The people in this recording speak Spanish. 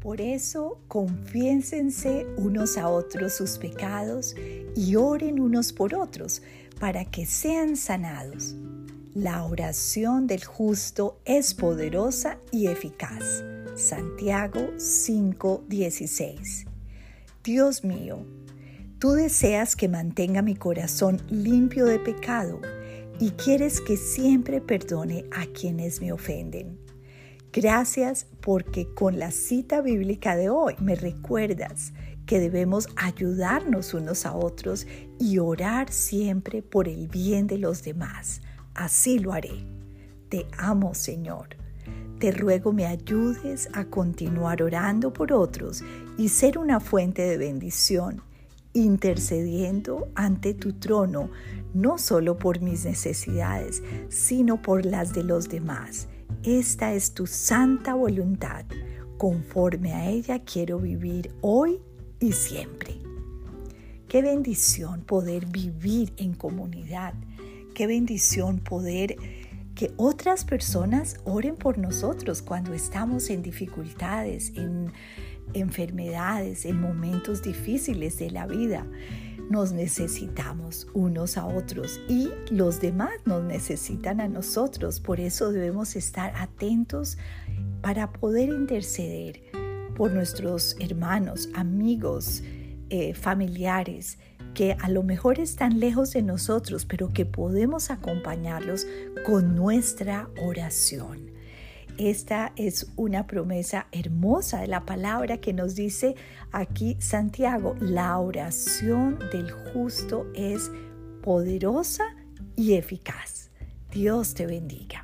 Por eso, confiénsense unos a otros sus pecados y oren unos por otros para que sean sanados. La oración del justo es poderosa y eficaz. Santiago 5:16. Dios mío, tú deseas que mantenga mi corazón limpio de pecado y quieres que siempre perdone a quienes me ofenden. Gracias porque con la cita bíblica de hoy me recuerdas que debemos ayudarnos unos a otros y orar siempre por el bien de los demás. Así lo haré. Te amo, Señor. Te ruego me ayudes a continuar orando por otros y ser una fuente de bendición, intercediendo ante tu trono, no solo por mis necesidades, sino por las de los demás esta es tu santa voluntad. Conforme a ella quiero vivir hoy y siempre. Qué bendición poder vivir en comunidad. Qué bendición poder que otras personas oren por nosotros cuando estamos en dificultades, en enfermedades, en momentos difíciles de la vida nos necesitamos unos a otros y los demás nos necesitan a nosotros. Por eso debemos estar atentos para poder interceder por nuestros hermanos, amigos, eh, familiares que a lo mejor están lejos de nosotros, pero que podemos acompañarlos con nuestra oración. Esta es una promesa hermosa de la palabra que nos dice aquí Santiago, la oración del justo es poderosa y eficaz. Dios te bendiga.